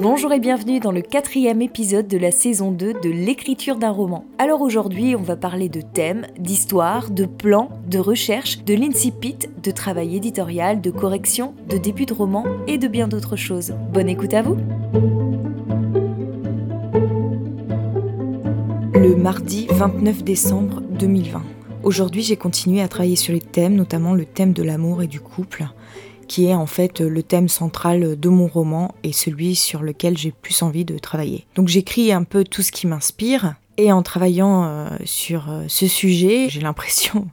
Bonjour et bienvenue dans le quatrième épisode de la saison 2 de l'écriture d'un roman. Alors aujourd'hui, on va parler de thèmes, d'histoire, de plans, de recherche, de l'incipit, de travail éditorial, de correction, de début de roman et de bien d'autres choses. Bonne écoute à vous Le mardi 29 décembre 2020. Aujourd'hui, j'ai continué à travailler sur les thèmes, notamment le thème de l'amour et du couple qui est en fait le thème central de mon roman et celui sur lequel j'ai plus envie de travailler. Donc j'écris un peu tout ce qui m'inspire et en travaillant euh, sur euh, ce sujet, j'ai l'impression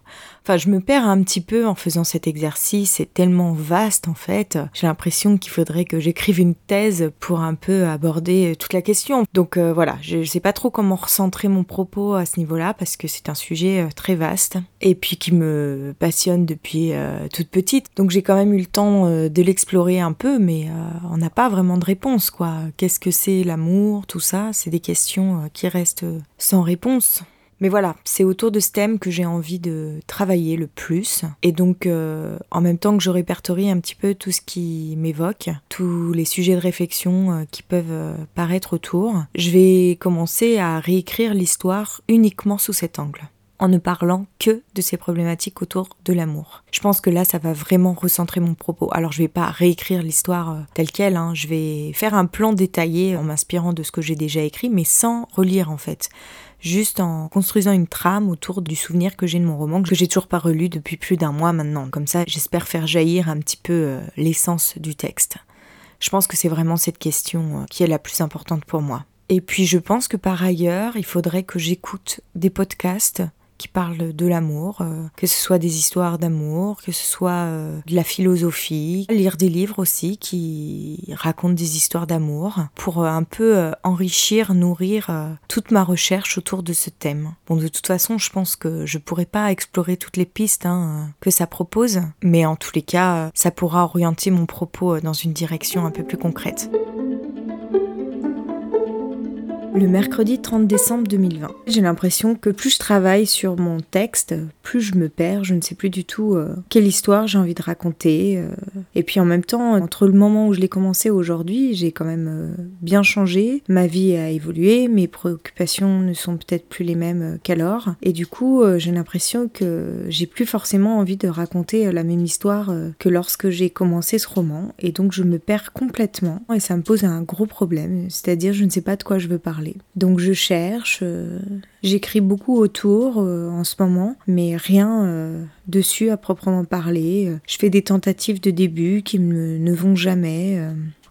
Enfin, je me perds un petit peu en faisant cet exercice, c'est tellement vaste en fait. J'ai l'impression qu'il faudrait que j'écrive une thèse pour un peu aborder toute la question. Donc euh, voilà, je ne sais pas trop comment recentrer mon propos à ce niveau-là parce que c'est un sujet euh, très vaste et puis qui me passionne depuis euh, toute petite. Donc j'ai quand même eu le temps de l'explorer un peu, mais on n'a pas vraiment de réponse quoi. Qu'est-ce que c'est l'amour, tout ça, c'est des questions qui restent sans réponse. Mais voilà, c'est autour de ce thème que j'ai envie de travailler le plus. Et donc, euh, en même temps que je répertorie un petit peu tout ce qui m'évoque, tous les sujets de réflexion euh, qui peuvent euh, paraître autour, je vais commencer à réécrire l'histoire uniquement sous cet angle en ne parlant que de ces problématiques autour de l'amour. Je pense que là, ça va vraiment recentrer mon propos. Alors, je vais pas réécrire l'histoire telle qu'elle, hein. je vais faire un plan détaillé en m'inspirant de ce que j'ai déjà écrit, mais sans relire en fait juste en construisant une trame autour du souvenir que j'ai de mon roman, que j'ai toujours pas relu depuis plus d'un mois maintenant. Comme ça, j'espère faire jaillir un petit peu euh, l'essence du texte. Je pense que c'est vraiment cette question euh, qui est la plus importante pour moi. Et puis je pense que par ailleurs, il faudrait que j'écoute des podcasts qui parlent de l'amour, euh, que ce soit des histoires d'amour, que ce soit euh, de la philosophie, lire des livres aussi qui racontent des histoires d'amour pour euh, un peu enrichir, nourrir toute ma recherche autour de ce thème. Bon, de toute façon, je pense que je pourrais pas explorer toutes les pistes hein, que ça propose, mais en tous les cas, ça pourra orienter mon propos dans une direction un peu plus concrète le mercredi 30 décembre 2020. J'ai l'impression que plus je travaille sur mon texte, plus je me perds, je ne sais plus du tout euh, quelle histoire j'ai envie de raconter. Euh. Et puis en même temps, entre le moment où je l'ai commencé aujourd'hui, j'ai quand même euh, bien changé, ma vie a évolué, mes préoccupations ne sont peut-être plus les mêmes qu'alors. Et du coup, j'ai l'impression que j'ai plus forcément envie de raconter la même histoire que lorsque j'ai commencé ce roman. Et donc je me perds complètement et ça me pose un gros problème, c'est-à-dire je ne sais pas de quoi je veux parler. Donc je cherche, euh, j'écris beaucoup autour euh, en ce moment, mais rien euh, dessus à proprement parler. Je fais des tentatives de début qui ne vont jamais.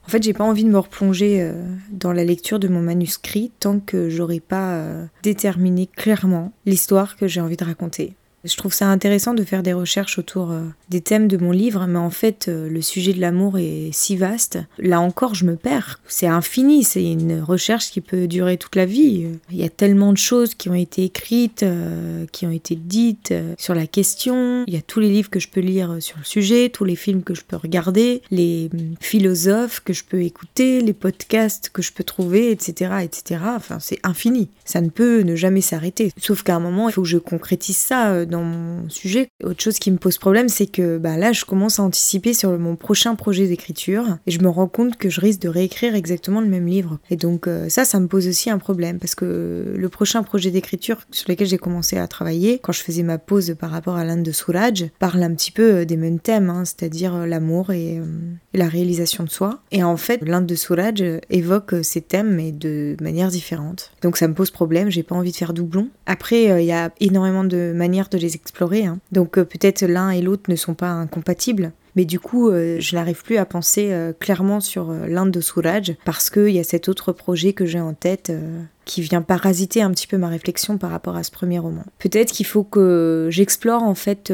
En fait, j'ai pas envie de me replonger dans la lecture de mon manuscrit tant que j'aurai pas déterminé clairement l'histoire que j'ai envie de raconter. Je trouve ça intéressant de faire des recherches autour euh, des thèmes de mon livre, mais en fait, euh, le sujet de l'amour est si vaste. Là encore, je me perds. C'est infini, c'est une recherche qui peut durer toute la vie. Il y a tellement de choses qui ont été écrites, euh, qui ont été dites sur la question. Il y a tous les livres que je peux lire sur le sujet, tous les films que je peux regarder, les hum, philosophes que je peux écouter, les podcasts que je peux trouver, etc., etc. Enfin, c'est infini. Ça ne peut ne jamais s'arrêter. Sauf qu'à un moment, il faut que je concrétise ça dans mon sujet. Autre chose qui me pose problème, c'est que bah, là, je commence à anticiper sur mon prochain projet d'écriture et je me rends compte que je risque de réécrire exactement le même livre. Et donc euh, ça, ça me pose aussi un problème parce que le prochain projet d'écriture sur lequel j'ai commencé à travailler, quand je faisais ma pause par rapport à l'Inde de Souraj, parle un petit peu euh, des mêmes thèmes, hein, c'est-à-dire euh, l'amour et, la réalisation de soi. Et en fait, l'Inde de Souraj évoque ces thèmes mais de manière différente. Donc ça me pose problème, j'ai pas envie de faire doublon. Après, il y a énormément de manières de les explorer. Hein. Donc euh, peut-être l'un et l'autre ne sont pas incompatibles. Mais du coup, euh, je n'arrive plus à penser euh, clairement sur l'Inde de Souraj parce qu'il y a cet autre projet que j'ai en tête qui vient parasiter un petit peu ma réflexion par rapport à ce premier roman. Peut-être qu'il faut que j'explore en fait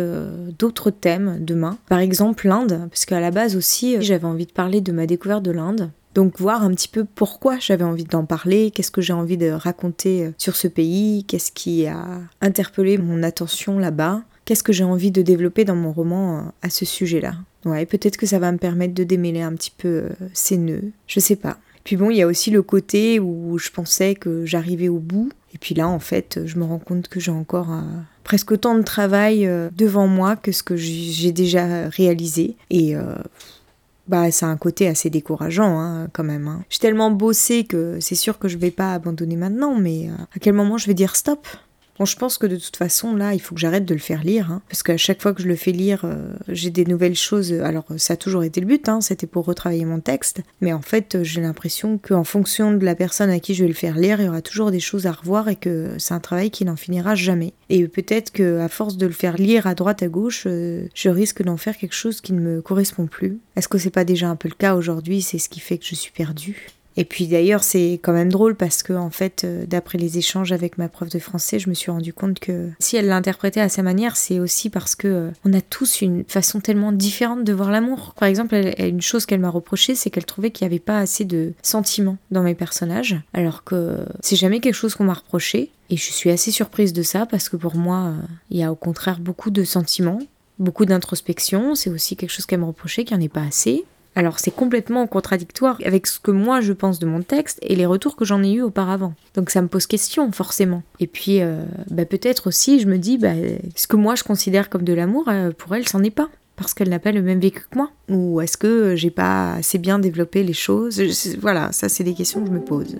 d'autres thèmes demain. Par exemple l'Inde, parce qu'à la base aussi, j'avais envie de parler de ma découverte de l'Inde. Donc voir un petit peu pourquoi j'avais envie d'en parler, qu'est-ce que j'ai envie de raconter euh, sur ce pays, qu'est-ce qui a interpellé mon attention là-bas, qu'est-ce que j'ai envie de développer dans mon roman euh, à ce sujet-là. Ouais, peut-être que ça va me permettre de démêler un petit peu euh, ces nœuds, je sais pas. Puis bon, il y a aussi le côté où je pensais que j'arrivais au bout, et puis là, en fait, je me rends compte que j'ai encore presque autant de travail devant moi que ce que j'ai déjà réalisé. Et Bah, ça a un côté assez décourageant, hein, quand même. Hein. J'ai tellement bossé que c'est sûr que je vais pas abandonner maintenant, mais euh, à quel moment je vais dire stop? Je pense que de toute façon, là, il faut que j'arrête de le faire lire, hein, parce qu'à chaque fois que je le fais lire, euh, j'ai des nouvelles choses. Alors, ça a toujours été le but, hein, c'était pour retravailler mon texte, mais en fait, euh, j'ai l'impression qu'en fonction de la personne à qui je vais le faire lire, il y aura toujours des choses à revoir et que c'est un travail qui n'en finira jamais. Et peut-être que à force de le faire lire à droite à gauche, euh, je risque d'en faire quelque chose qui ne me correspond plus. Est-ce que c'est pas déjà un peu le cas aujourd'hui? C'est ce qui fait que je suis perdue. Et puis d'ailleurs, c'est quand même drôle parce que, en fait, euh, d'après les échanges avec ma prof de français, je me suis rendu compte que si elle l'interprétait à sa manière, c'est aussi parce que euh, on a tous une façon tellement différente de voir l'amour. Par exemple, une chose qu'elle m'a reproché, c'est qu'elle trouvait qu'il n'y avait pas assez de sentiments dans mes personnages, alors que c'est jamais quelque chose qu'on m'a reproché. Et je suis assez surprise de ça parce que pour moi, euh, il y a au contraire beaucoup de sentiments, beaucoup d'introspection. C'est aussi quelque chose qu'elle me reprochait, qu'il n'y en ait pas assez. Alors c'est complètement contradictoire avec ce que moi je pense de mon texte et les retours que j'en ai eu auparavant. Donc ça me pose question forcément. Et puis euh, bah, peut-être aussi je me dis bah, ce que moi je considère comme de l'amour euh, pour elle c'en est pas parce qu'elle n'a pas le même vécu que moi Ou est-ce que j'ai pas assez bien développé les choses? Voilà, ça c'est des questions que je me pose.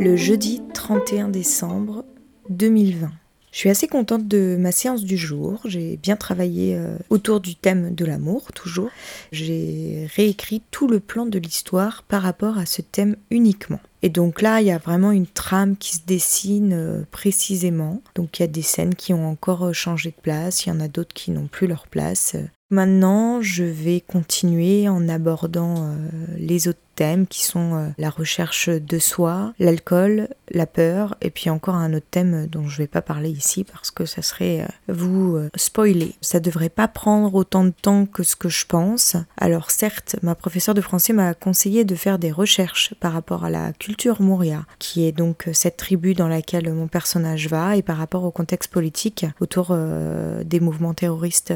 Le jeudi 31 décembre 2020. Je suis assez contente de ma séance du jour. J'ai bien travaillé euh, autour du thème de l'amour, toujours. J'ai réécrit tout le plan de l'histoire par rapport à ce thème uniquement. Et donc là, il y a vraiment une trame qui se dessine euh, précisément. Donc il y a des scènes qui ont encore euh, changé de place, il y en a d'autres qui n'ont plus leur place. Maintenant, je vais continuer en abordant les autres thèmes qui sont euh, la recherche de soi, l'alcool, la peur, et puis encore un autre thème dont je ne vais pas parler ici parce que ça serait euh, vous euh, spoiler. Ça devrait pas prendre autant de temps que ce que je pense. Alors certes, ma professeure de français m'a conseillé de faire des recherches par rapport à la culture Mouria, qui est donc cette tribu dans laquelle mon personnage va, et par rapport au contexte politique autour des mouvements terroristes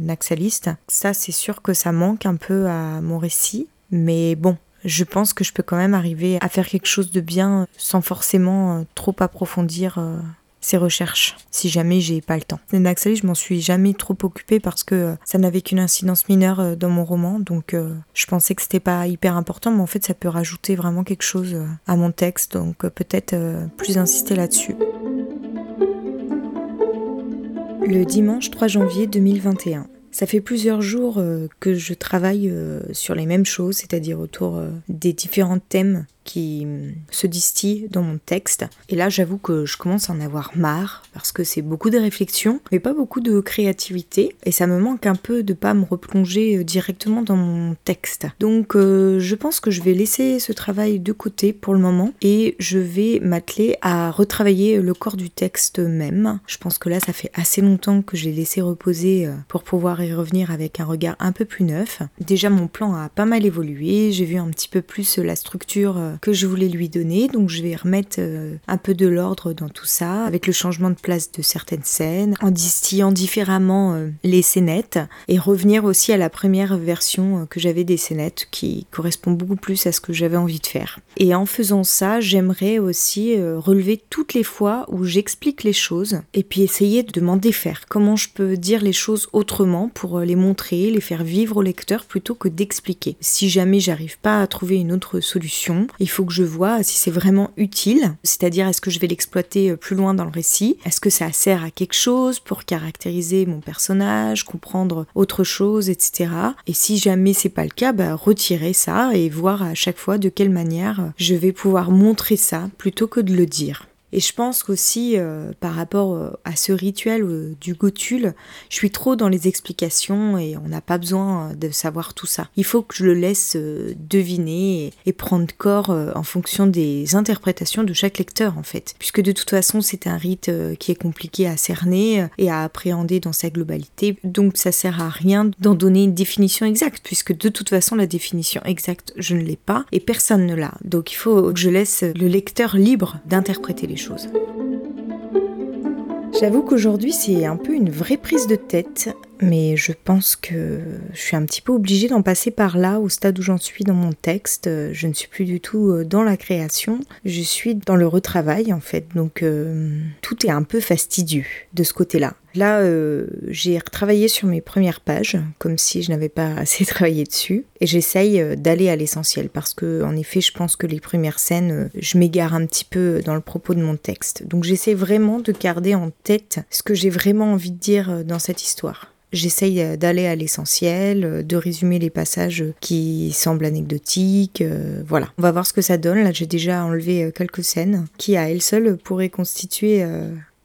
naxalistes. Ça, c'est sûr que ça manque un peu à mon récit. Mais bon, je pense que je peux quand même arriver à faire quelque chose de bien sans forcément euh, trop approfondir euh, ces recherches, si jamais j'ai pas le temps. Les Naxali, je m'en suis jamais trop occupée parce que euh, ça n'avait qu'une incidence mineure dans mon roman, donc je pensais que c'était pas hyper important, mais en fait ça peut rajouter vraiment quelque chose à mon texte, donc peut-être plus insister là-dessus. Le dimanche 3 janvier 2021. Ça fait plusieurs jours euh, que je travaille euh, sur les mêmes choses, c'est-à-dire autour euh, des différents thèmes qui se distille dans mon texte. Et là, j'avoue que je commence à en avoir marre parce que c'est beaucoup de réflexion, mais pas beaucoup de créativité. Et ça me manque un peu de pas me replonger euh, directement dans mon texte. Donc, euh, je pense que je vais laisser ce travail de côté pour le moment et je vais m'atteler à retravailler le corps du texte même. Je pense que là, ça fait assez longtemps que j'ai laissé reposer euh, pour pouvoir y revenir avec un regard un peu plus neuf. Déjà, mon plan a pas mal évolué. J'ai vu un petit peu plus la structure que je voulais lui donner. Donc je vais remettre euh, un peu de l'ordre dans tout ça, avec le changement de place de certaines scènes, en distillant différemment euh, les scénettes, et revenir aussi à la première version euh, que j'avais des scénettes, qui correspond beaucoup plus à ce que j'avais envie de faire. Et en faisant ça, j'aimerais aussi relever toutes les fois où j'explique les choses, et puis essayer de m'en défaire. Comment je peux dire les choses autrement pour les montrer, les faire vivre au lecteur plutôt que d'expliquer. Si jamais j'arrive pas à trouver une autre solution, il faut que je vois si c'est vraiment utile, c'est-à-dire est-ce que je vais l'exploiter euh, plus loin dans le récit, est-ce que ça sert à quelque chose pour caractériser mon personnage, comprendre autre chose, etc. Et si jamais c'est pas le cas, bah, retirer ça et voir à chaque fois de quelle manière je vais pouvoir montrer ça plutôt que de le dire. Et je pense qu'aussi, euh, par rapport euh, à ce rituel euh, du gotule, je suis trop dans les explications et on n'a pas besoin de savoir tout ça. Il faut que je le laisse deviner et, prendre corps en fonction des interprétations de chaque lecteur, en fait. Puisque de toute façon, c'est un rite qui est compliqué à cerner et à appréhender dans sa globalité. Donc ça sert à rien d'en donner une définition exacte, puisque de toute façon, la définition exacte, je ne l'ai pas et personne ne l'a. Donc il faut que je laisse le lecteur libre d'interpréter les J'avoue qu'aujourd'hui c'est un peu une vraie prise de tête mais je pense que je suis un petit peu obligée d'en passer par là, au stade où j'en suis dans mon texte. Je ne suis plus du tout euh, dans la création, je suis dans le retravail en fait, donc euh, tout est un peu fastidieux de ce côté-là. Là, euh, j'ai retravaillé sur mes premières pages, comme si je n'avais pas assez travaillé dessus, et j'essaye d'aller à l'essentiel, parce que, en effet, je pense que les premières scènes, je m'égare un petit peu dans le propos de mon texte. Donc j'essaie vraiment de garder en tête ce que j'ai vraiment envie de dire dans cette histoire. J'essaye euh, d'aller à l'essentiel, euh, de résumer les passages qui semblent anecdotiques. Euh, voilà, on va voir ce que ça donne. Là, j'ai déjà enlevé quelques scènes qui, à elles seules, pourraient constituer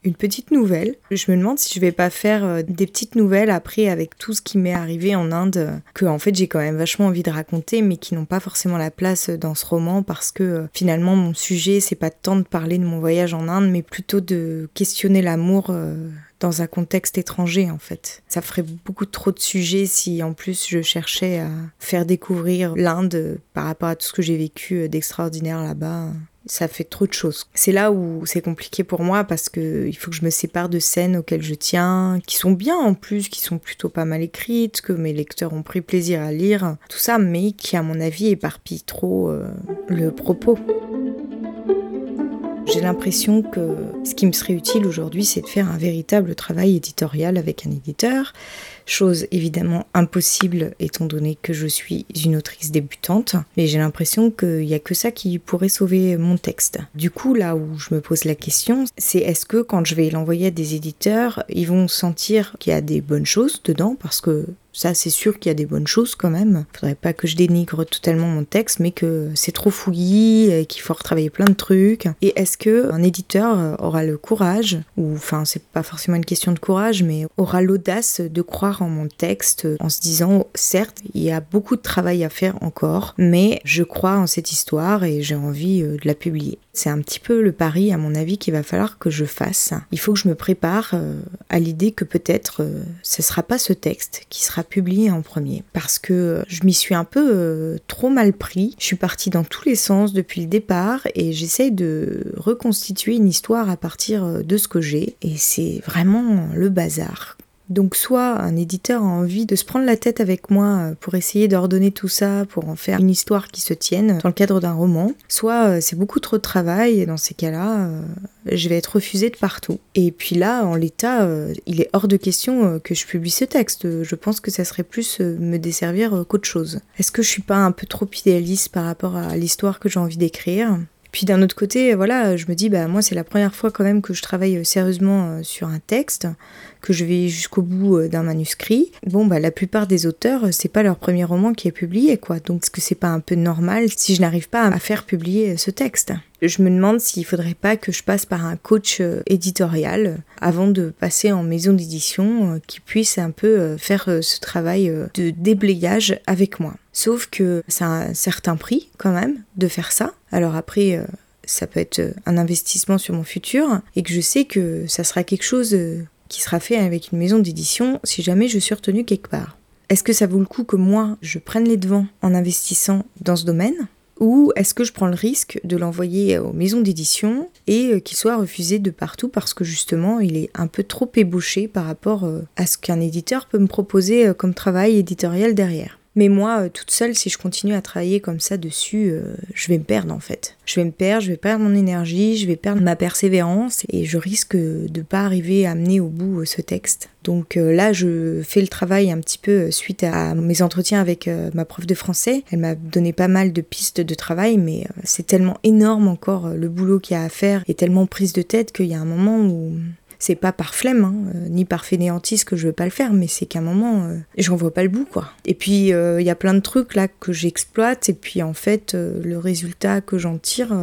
une petite nouvelle. Je me demande si je vais pas faire des petites nouvelles après avec tout ce qui m'est arrivé en Inde, que en fait j'ai quand même vachement envie de raconter, mais qui n'ont pas forcément la place dans ce roman parce que finalement mon sujet c'est pas tant de parler de mon voyage en Inde, mais plutôt de questionner l'amour dans un contexte étranger en fait. Ça ferait beaucoup trop de sujets si en plus je cherchais à faire découvrir l'Inde par rapport à tout ce que j'ai vécu d'extraordinaire là-bas. Ça fait trop de choses. C'est là où c'est compliqué pour moi parce que il faut que je me sépare de scènes auxquelles je tiens, qui sont bien en plus, qui sont plutôt pas mal écrites, que mes lecteurs ont pris plaisir à lire, tout ça, mais qui à mon avis éparpillent trop euh, le propos. J'ai l'impression que ce qui me serait utile aujourd'hui, c'est de faire un véritable travail éditorial avec un éditeur, chose évidemment impossible étant donné que je suis une autrice débutante, mais j'ai l'impression qu'il n'y a que ça qui pourrait sauver mon texte. Du coup, là où je me pose la question, c'est est-ce que quand je vais l'envoyer à des éditeurs, ils vont sentir qu'il y a des bonnes choses dedans, parce que ça, c'est sûr qu'il y a des bonnes choses quand même. Faudrait pas que je dénigre totalement mon texte, mais que c'est trop fouillis et qu'il faut retravailler plein de trucs. Et est-ce que un éditeur aura le courage, ou enfin, c'est pas forcément une question de courage, mais aura l'audace de croire en mon texte en se disant, certes, il y a beaucoup de travail à faire encore, mais je crois en cette histoire et j'ai envie euh, de la publier. C'est un petit peu le pari, à mon avis, qu'il va falloir que je fasse. Il faut que je me prépare euh, à l'idée que peut-être euh, ce sera pas ce texte qui sera publié en premier. Parce que je m'y suis un peu euh, trop mal pris. Je suis partie dans tous les sens depuis le départ et j'essaye de reconstituer une histoire à partir de ce que j'ai. Et c'est vraiment le bazar. Donc soit un éditeur a envie de se prendre la tête avec moi euh, pour essayer d'ordonner tout ça, pour en faire une histoire qui se tienne dans le cadre d'un roman, soit euh, c'est beaucoup trop de travail et dans ces cas-là, euh, je vais être refusée de partout. Et puis là, en l'état, il est hors de question que je publie ce texte. Je pense que ça serait plus me desservir qu'autre chose. Est-ce que je suis pas un peu trop idéaliste par rapport à l'histoire que j'ai envie d'écrire? Puis d'un autre côté, voilà, je me dis, bah moi c'est la première fois quand même que je travaille sérieusement sur un texte que je vais jusqu'au bout euh, d'un manuscrit. Bon, bah, la plupart des auteurs, euh, c'est pas leur premier roman qui est publié, quoi. Donc, est-ce que c'est pas un peu normal si je n'arrive pas à faire publier euh, ce texte? Je me demande s'il faudrait pas que je passe par un coach éditorial avant de passer en maison d'édition qui puisse un peu faire ce travail de déblayage avec moi. Sauf que ça a un certain prix quand même de faire ça. Alors après, ça peut être un investissement sur mon futur et que je sais que ça sera quelque chose qui sera fait avec une maison d'édition si jamais je suis retenue quelque part. Est-ce que ça vaut le coup que moi, je prenne les devants en investissant dans ce domaine? Ou est-ce que je prends le risque de l'envoyer aux maisons d'édition et euh, qu'il soit refusé de partout parce que justement il est un peu trop ébauché par rapport euh, à ce qu'un éditeur peut me proposer euh, comme travail éditorial derrière? Mais moi, euh, toute seule, si je continue à travailler comme ça dessus, euh, je vais me perdre en fait. Je vais me perdre, je vais perdre mon énergie, je vais perdre ma persévérance et je risque de pas arriver à mener au bout euh, ce texte. Donc là, je fais le travail un petit peu suite à mes entretiens avec ma prof de français. Elle m'a donné pas mal de pistes de travail, mais c'est tellement énorme encore le boulot qu'il y a à faire et tellement prise de tête qu'il y a un moment où c'est pas par flemme, hein, euh, ni par fainéantise que je veux pas le faire, mais c'est qu'à un moment, euh, j'en vois pas le bout, quoi. Et puis, euh, il y a plein de trucs là que j'exploite, et puis en fait, le résultat que j'en tire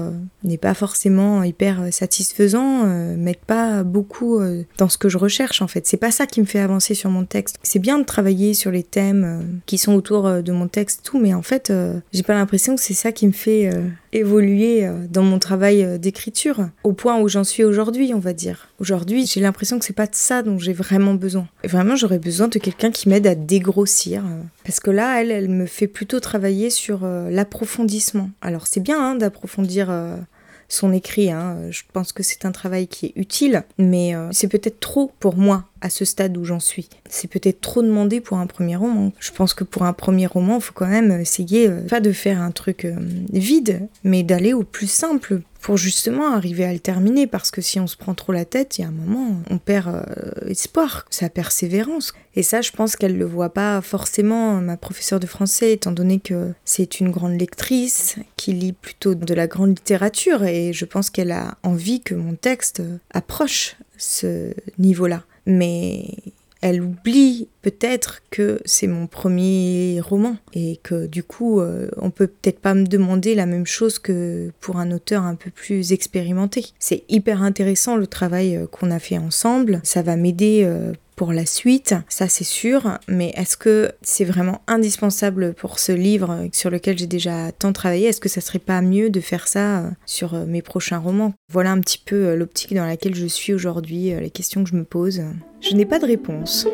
n'est pas forcément hyper satisfaisant, m'aide pas beaucoup dans ce que je recherche, en fait. C'est pas ça qui me fait avancer sur mon texte. C'est bien de travailler sur les thèmes qui sont autour de mon texte, tout, mais en fait, j'ai pas l'impression que c'est ça qui me fait évoluer dans mon travail d'écriture, au point où j'en suis aujourd'hui, on va dire. Aujourd'hui, j'ai l'impression que c'est pas de ça dont j'ai vraiment besoin. vraiment, j'aurais besoin de quelqu'un qui m'aide à dégrossir. Euh, parce que là, elle, elle me fait plutôt travailler sur euh, l'approfondissement. Alors, c'est bien hein, d'approfondir euh, son écrit. Hein. Je pense que c'est un travail qui est utile, mais c'est peut-être trop pour moi à ce stade où j'en suis. C'est peut-être trop demandé pour un premier roman. Je pense que pour un premier roman, il faut quand même essayer, pas de faire un truc vide, mais d'aller au plus simple pour justement arriver à le terminer parce que si on se prend trop la tête, il y a un moment, on perd euh, espoir, sa persévérance. Et ça, je pense qu'elle le voit pas forcément, ma professeure de français, étant donné que c'est une grande lectrice qui lit plutôt de la grande littérature et je pense qu'elle a envie que mon texte approche ce niveau-là. Mais elle oublie peut-être que c'est mon premier roman et que du coup euh, on peut peut-être pas me demander la même chose que pour un auteur un peu plus expérimenté. C'est hyper intéressant le travail euh, qu'on a fait ensemble, ça va m'aider euh, pour la suite, ça c'est sûr, mais est-ce que c'est vraiment indispensable pour ce livre sur lequel j'ai déjà tant travaillé? Est-ce que ça serait pas mieux de faire ça sur mes prochains romans? Voilà un petit peu l'optique dans laquelle je suis aujourd'hui, les questions que je me pose. Je n'ai pas de réponse.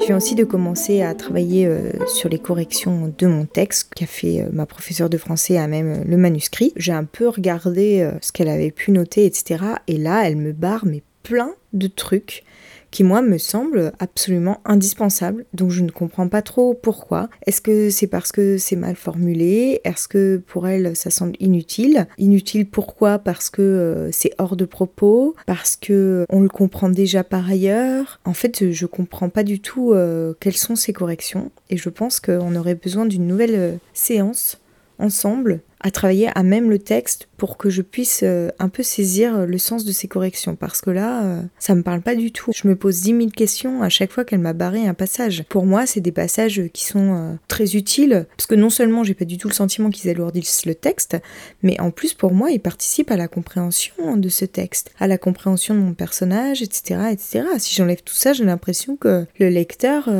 Je viens aussi de commencer à travailler euh, sur les corrections de mon texte qu'a fait euh, ma professeure de français à même euh, le manuscrit. J'ai un peu regardé ce qu'elle avait pu noter, etc. Et là, elle me barre mais plein de trucs qui moi me semble absolument indispensable. Donc je ne comprends pas trop pourquoi. Est-ce que c'est parce que c'est mal formulé? Est-ce que pour elle ça semble inutile? Inutile pourquoi? Parce que euh, c'est hors de propos? Parce que on le comprend déjà par ailleurs? En fait, je comprends pas du tout euh, quelles sont ces corrections. Et je pense qu'on aurait besoin d'une nouvelle euh, séance ensemble à travailler à même le texte pour que je puisse euh, un peu saisir le sens de ces corrections parce que là euh, ça me parle pas du tout. Je me pose dix mille questions à chaque fois qu'elle m'a barré un passage. Pour moi, c'est des passages qui sont euh, très utiles parce que non seulement j'ai pas du tout le sentiment qu'ils alourdissent le texte, mais en plus pour moi, ils participent à la compréhension de ce texte, à la compréhension de mon personnage, etc., etc. Si j'enlève tout ça, j'ai l'impression que le lecteur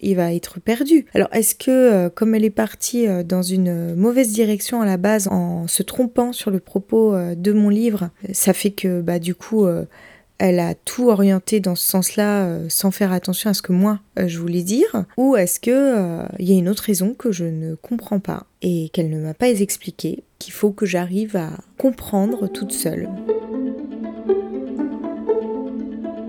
il va être perdu. Alors est-ce que comme elle est partie dans une mauvaise direction à la base en se trompant sur le propos euh, de mon livre, ça fait que bah, du coup euh, elle a tout orienté dans ce sens-là euh, sans faire attention à ce que moi je voulais dire. Ou est-ce que il y a une autre raison que je ne comprends pas et qu'elle ne m'a pas expliqué, qu'il faut que j'arrive à comprendre toute seule?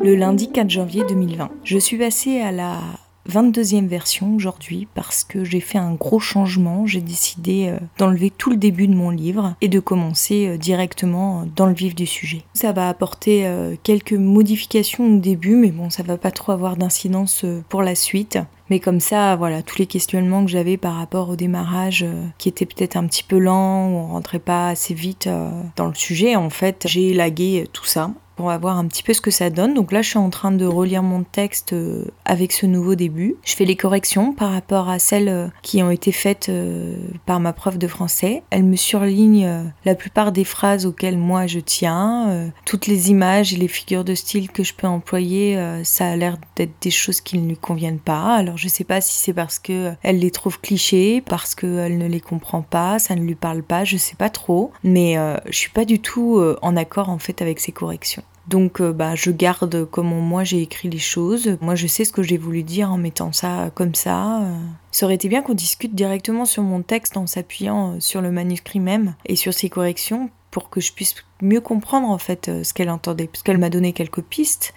Le lundi 4 janvier 2020, je suis passée à la 22e version aujourd'hui parce que j'ai fait un gros changement. J'ai décidé euh, d'enlever tout le début de mon livre et de commencer euh, directement dans le vif du sujet. Ça va apporter euh, quelques modifications au début, mais bon, ça va pas trop avoir d'incidence pour la suite. Mais comme ça, voilà, tous les questionnements que j'avais par rapport au démarrage, qui était peut-être un petit peu lent, ou on rentrait pas assez vite dans le sujet, en fait, j'ai élagué tout ça pour voir un petit peu ce que ça donne. Donc là, je suis en train de relire mon texte euh, avec ce nouveau début. Je fais les corrections par rapport à celles euh, qui ont été faites euh, par ma prof de français. Elle me surligne la plupart des phrases auxquelles moi je tiens. Toutes les images et les figures de style que je peux employer, ça a l'air d'être des choses qui ne lui conviennent pas. Alors je sais pas si c'est parce que elle les trouve clichés, parce qu'elle ne les comprend pas, ça ne lui parle pas, je sais pas trop. Mais je suis pas du tout en accord en fait avec ces corrections. Donc euh, bah, je garde comment moi j'ai écrit les choses. Moi je sais ce que j'ai voulu dire en mettant ça comme ça. Euh. Ça aurait été bien qu'on discute directement sur mon texte en s'appuyant euh, sur le manuscrit même et sur ses corrections pour que je puisse mieux comprendre en fait ce qu'elle entendait. Parce qu'elle m'a donné quelques pistes.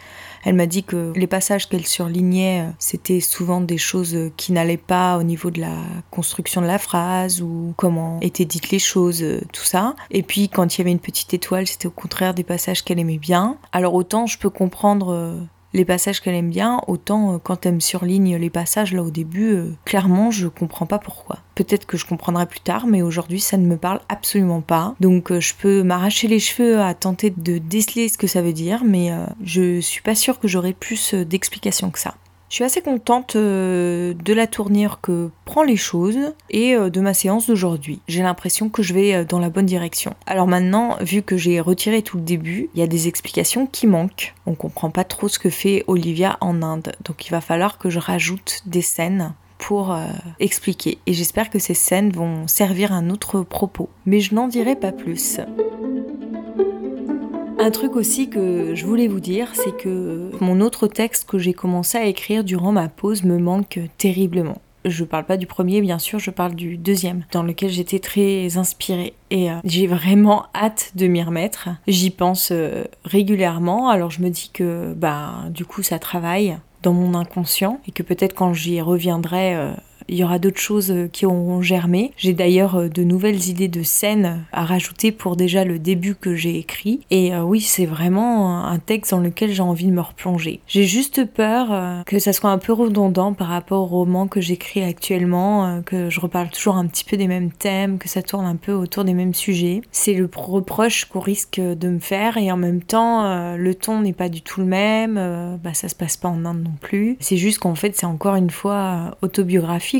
Elle m'a dit que les passages qu'elle surlignait, euh, c'était souvent des choses euh, qui n'allaient pas au niveau de la construction de la phrase ou comment étaient dites les choses, euh, tout ça. Et puis quand il y avait une petite étoile, c'était au contraire des passages qu'elle aimait bien. Alors autant je peux comprendre les passages qu'elle aime bien, autant euh, quand elle me surligne les passages là au début, euh, clairement je comprends pas pourquoi. Peut-être que je comprendrai plus tard, mais aujourd'hui ça ne me parle absolument pas. Donc euh, je peux m'arracher les cheveux à tenter de déceler ce que ça veut dire, mais je suis pas sûre que j'aurai plus d'explications que ça. Je suis assez contente euh, de la tournure que prend les choses et euh, de ma séance d'aujourd'hui. J'ai l'impression que je vais euh, dans la bonne direction. Alors maintenant, vu que j'ai retiré tout le début, il y a des explications qui manquent. On comprend pas trop ce que fait Olivia en Inde. Donc il va falloir que je rajoute des scènes pour expliquer. Et j'espère que ces scènes vont servir un autre propos. Mais je n'en dirai pas plus. Un truc aussi que je voulais vous dire, c'est que mon autre texte que j'ai commencé à écrire durant ma pause me manque terriblement. Je parle pas du premier, bien sûr, je parle du deuxième, dans lequel j'étais très inspirée. Et euh, j'ai vraiment hâte de m'y remettre. J'y pense euh, régulièrement, alors je me dis que bah du coup ça travaille dans mon inconscient et que peut-être quand j'y reviendrai euh, il y aura d'autres choses euh, qui auront germé. J'ai d'ailleurs euh, de nouvelles idées de scènes à rajouter pour déjà le début que j'ai écrit. Et euh, oui, c'est vraiment un texte dans lequel j'ai envie de me replonger. J'ai juste peur que ça soit un peu redondant par rapport au roman que j'écris actuellement, que je reparle toujours un petit peu des mêmes thèmes, que ça tourne un peu autour des mêmes sujets. C'est le reproche qu'on risque de me faire et en même temps, le ton n'est pas du tout le même, bah, ça se passe pas en Inde non plus. C'est juste qu'en fait, c'est encore une fois autobiographique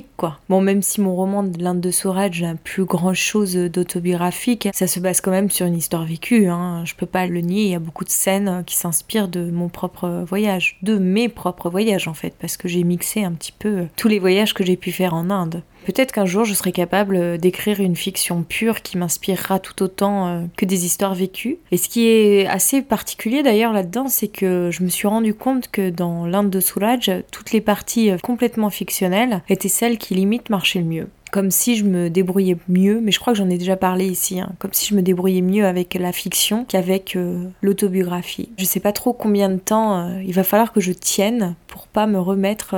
Bon, même si mon roman de l'Inde de Souraj n'a plus grand chose d'autobiographique, ça se base quand même sur une histoire vécue, hein. je peux pas le nier, il y a beaucoup de scènes qui s'inspirent de mon propre voyage, de mes propres voyages en fait, parce que j'ai mixé un petit peu tous les voyages que j'ai pu faire en Inde. Peut-être qu'un jour je serai capable d'écrire une fiction pure qui m'inspirera tout autant euh, que des histoires vécues. Et ce qui est assez particulier d'ailleurs là-dedans, c'est que je me suis rendu compte que dans l'Inde de Soulage, toutes les parties euh, complètement fictionnelles étaient celles qui limite marchaient le mieux comme si je me débrouillais mieux, mais je crois que j'en ai déjà parlé ici, hein, comme si je me débrouillais mieux avec la fiction qu'avec euh, l'autobiographie. Je sais pas trop combien de temps il va falloir que je tienne pour pas me remettre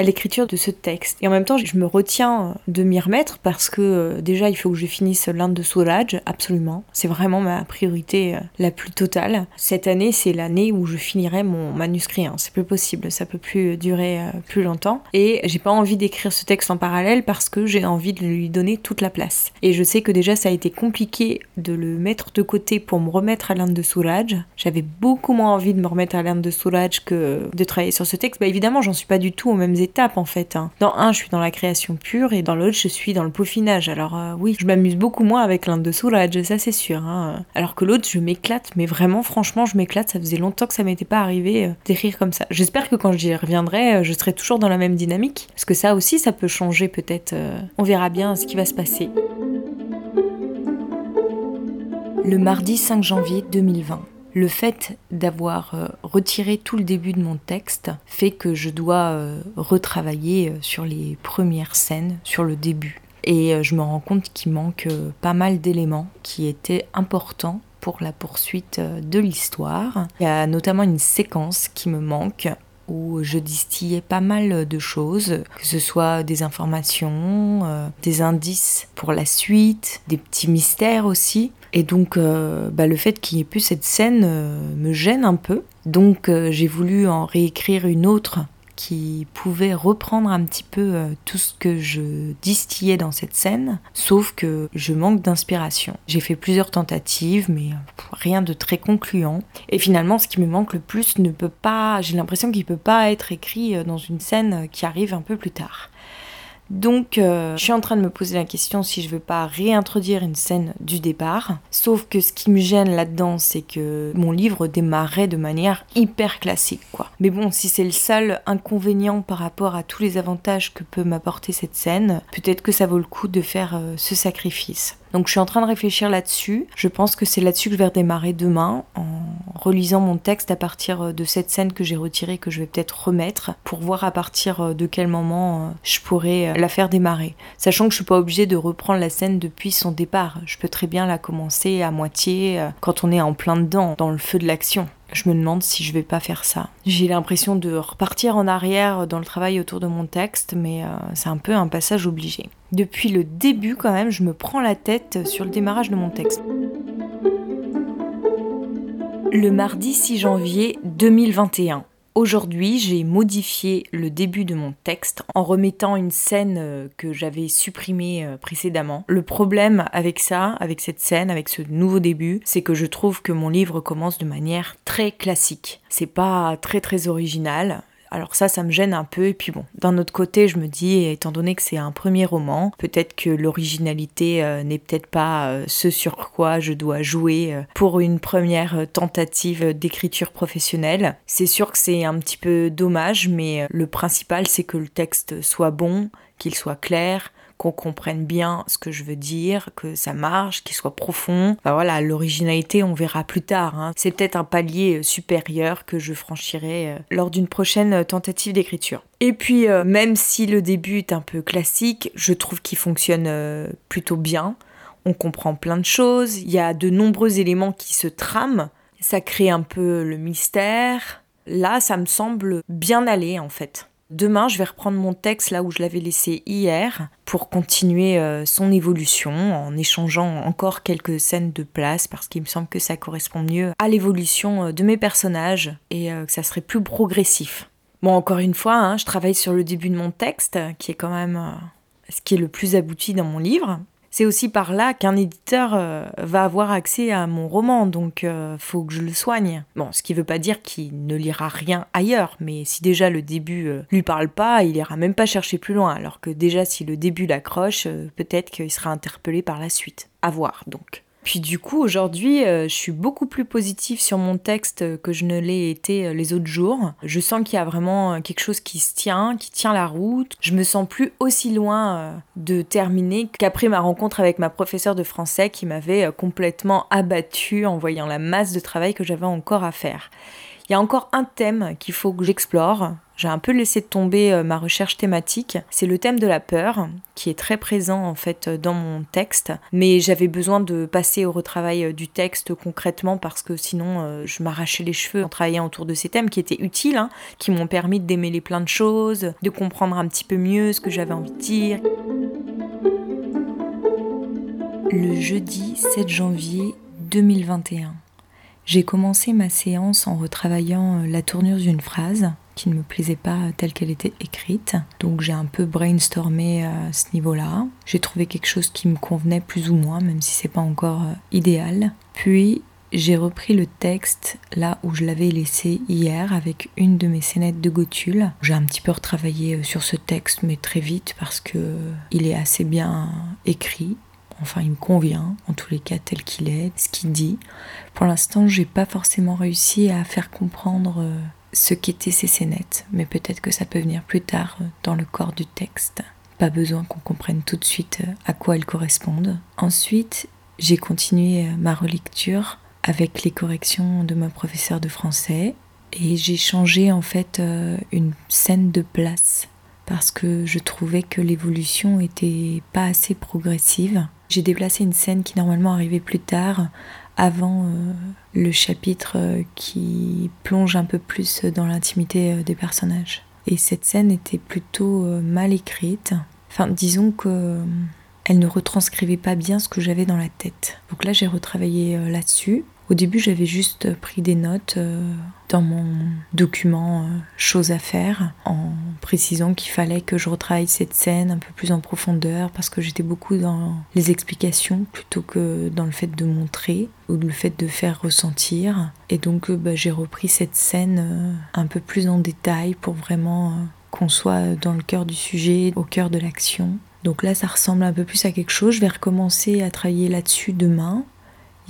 à l'écriture de ce texte. Et en même temps, je me retiens de m'y remettre parce que euh, déjà, il faut que je finisse l'Inde de Soulage, absolument. C'est vraiment ma priorité euh, la plus totale. Cette année, c'est l'année où je finirai mon manuscrit. Hein. C'est plus possible, ça peut plus durer euh, plus longtemps. Et j'ai pas envie d'écrire ce texte en parallèle parce que j'ai envie de lui donner toute la place. Et je sais que déjà, ça a été compliqué de le mettre de côté pour me remettre à l'Inde de Soulage. J'avais beaucoup moins envie de me remettre à l'Inde de Soulage que de travailler sur ce texte. Bah évidemment, j'en suis pas du tout aux mêmes états en fait. Hein. Dans un, je suis dans la création pure et dans l'autre, je suis dans le peaufinage. Alors euh, oui, je m'amuse beaucoup moins avec l'Inde de Soulage, ça c'est sûr. Hein. Alors que l'autre, je m'éclate, mais vraiment, franchement, je m'éclate. Ça faisait longtemps que ça m'était pas arrivé euh, d'écrire comme ça. J'espère que quand j'y reviendrai, euh, je serai toujours dans la même dynamique. Parce que ça aussi, ça peut changer peut-être. On verra bien ce qui va se passer. Le mardi 5 janvier 2020. Le fait d'avoir euh, retiré tout le début de mon texte fait que je dois euh, retravailler euh, sur les premières scènes, sur le début. Et je me rends compte qu'il manque pas mal d'éléments qui étaient importants pour la poursuite de l'histoire. Il y a notamment une séquence qui me manque où je distillais pas mal de choses, que ce soit des informations, des indices pour la suite, des petits mystères aussi. Et donc, euh, bah, le fait qu'il n'y ait plus cette scène euh, me gêne un peu. Donc, euh, j'ai voulu en réécrire une autre qui pouvait reprendre un petit peu tout ce que je distillais dans cette scène, sauf que je manque d'inspiration. J'ai fait plusieurs tentatives, mais rien de très concluant. Et finalement, ce qui me manque le plus ne peut pas, j'ai l'impression qu'il ne peut pas être écrit dans une scène qui arrive un peu plus tard. Donc, euh, je suis en train de me poser la question si je veux pas réintroduire une scène du départ. Sauf que ce qui me gêne là-dedans, c'est que mon livre démarrait de manière hyper classique, quoi. Mais bon, si c'est le seul inconvénient par rapport à tous les avantages que peut m'apporter cette scène, peut-être que ça vaut le coup de faire euh, ce sacrifice. Donc je suis en train de réfléchir là-dessus. Je pense que c'est là-dessus que je vais redémarrer demain en relisant mon texte à partir euh, de cette scène que j'ai retirée que je vais peut-être remettre pour voir à partir euh, de quel moment euh, je pourrais la faire démarrer. Sachant que je suis pas obligée de reprendre la scène depuis son départ. Je peux très bien la commencer à moitié quand on est en plein dedans, dans le feu de l'action je me demande si je vais pas faire ça. J'ai l'impression de repartir en arrière dans le travail autour de mon texte, mais euh, c'est un peu un passage obligé. Depuis le début, quand même, je me prends la tête sur le démarrage de mon texte. Le mardi 6 janvier 2021. Aujourd'hui, j'ai modifié le début de mon texte en remettant une scène euh, que j'avais supprimée euh, précédemment. Le problème avec ça, avec cette scène, avec ce nouveau début, c'est que je trouve que mon livre commence de manière très classique. C'est pas très très original, alors ça, ça me gêne un peu. Et puis bon, d'un autre côté, je me dis, étant donné que c'est un premier roman, peut-être que l'originalité euh, n'est peut-être pas euh, ce sur quoi je dois jouer euh, pour une première tentative d'écriture professionnelle. C'est sûr que c'est un petit peu dommage, mais le principal, c'est que le texte soit bon, qu'il soit clair, qu'on comprenne bien ce que je veux dire, que ça marche, qu'il soit profond. Voilà, l'originalité, on verra plus tard. Hein. C'est peut-être un palier euh, supérieur que je franchirai euh, lors d'une prochaine euh, tentative d'écriture. Et puis, même si le début est un peu classique, je trouve qu'il fonctionne plutôt bien. On comprend plein de choses, il y a de nombreux éléments qui se trament, ça crée un peu le mystère. Là, ça me semble bien aller en fait. Demain, je vais reprendre mon texte là où je l'avais laissé hier pour continuer euh, son évolution en échangeant encore quelques scènes de place parce qu'il me semble que ça correspond mieux à l'évolution euh, de mes personnages et euh, que ça serait plus progressif. Bon, encore une fois, hein, je travaille sur le début de mon texte qui est quand même ce qui est le plus abouti dans mon livre c'est aussi par là qu'un éditeur euh, va avoir accès à mon roman, donc euh, faut que je le soigne. Bon, ce qui veut pas dire qu'il ne lira rien ailleurs, mais si déjà le début euh, lui parle pas, il ira même pas chercher plus loin, alors que déjà si le début l'accroche, peut-être qu'il sera interpellé par la suite. À voir donc. Puis du coup, aujourd'hui, euh, je suis beaucoup plus positive sur mon texte que je ne l'ai été euh, les autres jours. Je sens qu'il y a vraiment euh, quelque chose qui se tient, qui tient la route. Je me sens plus aussi loin de terminer qu'après ma rencontre avec ma professeure de français qui m'avait complètement abattue en voyant la masse de travail que j'avais encore à faire. Il y a encore un thème qu'il faut que j'explore. J'ai un peu laissé tomber euh, ma recherche thématique. C'est le thème de la peur, qui est très présent en fait dans mon texte. Mais j'avais besoin de passer au retravail euh, du texte concrètement parce que sinon euh, je m'arrachais les cheveux en travaillant autour de ces thèmes qui étaient utiles, hein, qui m'ont permis de démêler plein de choses, de comprendre un petit peu mieux ce que j'avais envie de dire. Le jeudi 7 janvier 2021. J'ai commencé ma séance en retravaillant euh, la tournure d'une phrase qui ne me plaisait pas telle qu'elle était écrite. Donc j'ai un peu brainstormé euh, à ce niveau-là. J'ai trouvé quelque chose qui me convenait plus ou moins, même si c'est pas encore euh, idéal. Puis j'ai repris le texte là où je l'avais laissé hier avec une de mes scénettes de Gothul. J'ai un petit peu retravaillé sur ce texte, mais très vite parce que il est assez bien écrit. Enfin, il me convient, en tous les cas, tel qu'il est, ce qu'il dit. Pour l'instant, j'ai pas forcément réussi à faire comprendre euh, ce qu'étaient ces scénettes, mais peut-être que ça peut venir plus tard euh, dans le corps du texte. Pas besoin qu'on comprenne tout de suite euh, à quoi elles correspondent. Ensuite, j'ai continué ma relecture avec les corrections de ma professeure de français et j'ai changé en fait une scène de place parce que je trouvais que l'évolution était pas assez progressive. J'ai déplacé une scène qui normalement arrivait plus tard, avant euh, le chapitre euh, qui plonge un peu plus dans l'intimité euh, des personnages. Et cette scène était plutôt mal écrite. Enfin, disons que elle ne retranscrivait pas bien ce que j'avais dans la tête. Donc là, j'ai retravaillé là-dessus. Au début, j'avais juste pris des notes euh, dans mon document euh, choses à faire en précisant qu'il fallait que je retravaille cette scène un peu plus en profondeur parce que j'étais beaucoup dans les explications plutôt que dans le fait de montrer ou le fait de faire ressentir. Et donc, euh, bah, j'ai repris cette scène un peu plus en détail pour vraiment qu'on soit dans le cœur du sujet, au cœur de l'action. Donc là, ça ressemble un peu plus à quelque chose. Je vais recommencer à travailler là-dessus demain.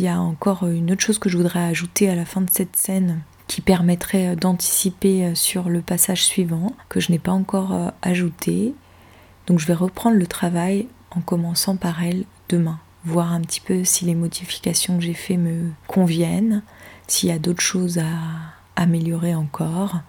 Il y a encore une autre chose que je voudrais ajouter à la fin de cette scène qui permettrait d'anticiper sur le passage suivant, que je n'ai pas encore euh, ajouté. Donc je vais reprendre le travail en commençant par elle demain, voir un petit peu si les modifications que j'ai faites me conviennent, s'il y a d'autres choses à améliorer encore,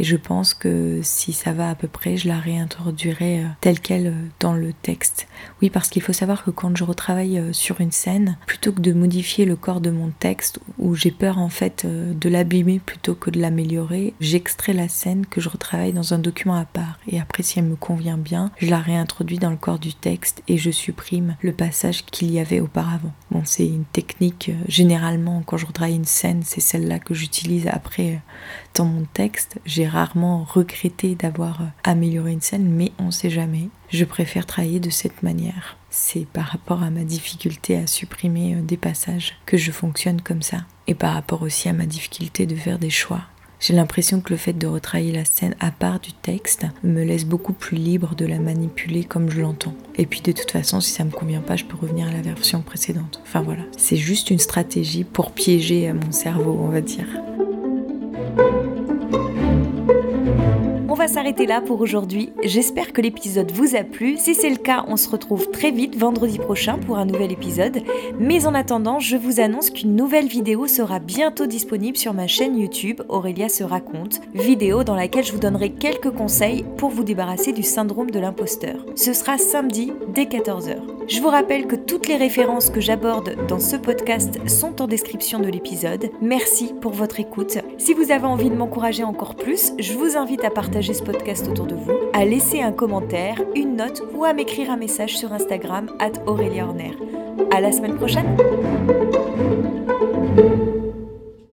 et je pense que si ça va à peu près, je la réintroduirai euh, telle qu'elle euh, dans le texte. Oui, parce qu'il faut savoir que quand je retravaille euh, sur une scène, plutôt que de modifier le corps de mon texte, où j'ai peur en fait de l'abîmer plutôt que de l'améliorer, j'extrais la scène que je retravaille dans un document à part. Et après, si elle me convient bien, je la réintroduis dans le corps du texte et je supprime le passage qu'il y avait auparavant. Bon, c'est une technique, généralement, quand je retravaille une scène, c'est celle-là que j'utilise après dans mon texte. J'ai rarement regretté d'avoir euh, amélioré une scène, mais on sait jamais. Je préfère travailler de cette manière. C'est par rapport à ma difficulté à supprimer euh, des passages que je fonctionne comme ça. Et par rapport aussi à ma difficulté de faire des choix. J'ai l'impression que le fait de retravailler la scène à part du texte me laisse beaucoup plus libre de la manipuler comme je l'entends. Et puis de toute façon, si ça me convient pas, je peux revenir à la version précédente. Enfin voilà, c'est juste une stratégie pour piéger mon cerveau, on va dire s'arrêter là pour aujourd'hui. J'espère que l'épisode vous a plu. Si c'est le cas, on se retrouve très vite vendredi prochain pour un nouvel épisode. Mais en attendant, je vous annonce qu'une nouvelle vidéo sera bientôt disponible sur ma chaîne YouTube Aurélia se raconte, vidéo dans laquelle je vous donnerai quelques conseils pour vous débarrasser du syndrome de l'imposteur. Ce sera samedi dès 14h. Je vous rappelle que toutes les références que j'aborde dans ce podcast sont en description de l'épisode. Merci pour votre écoute. Si vous avez envie de m'encourager encore plus, je vous invite à partager podcast autour de vous, à laisser un commentaire, une note ou à m'écrire un message sur Instagram at Aurélia Horner. À la semaine prochaine!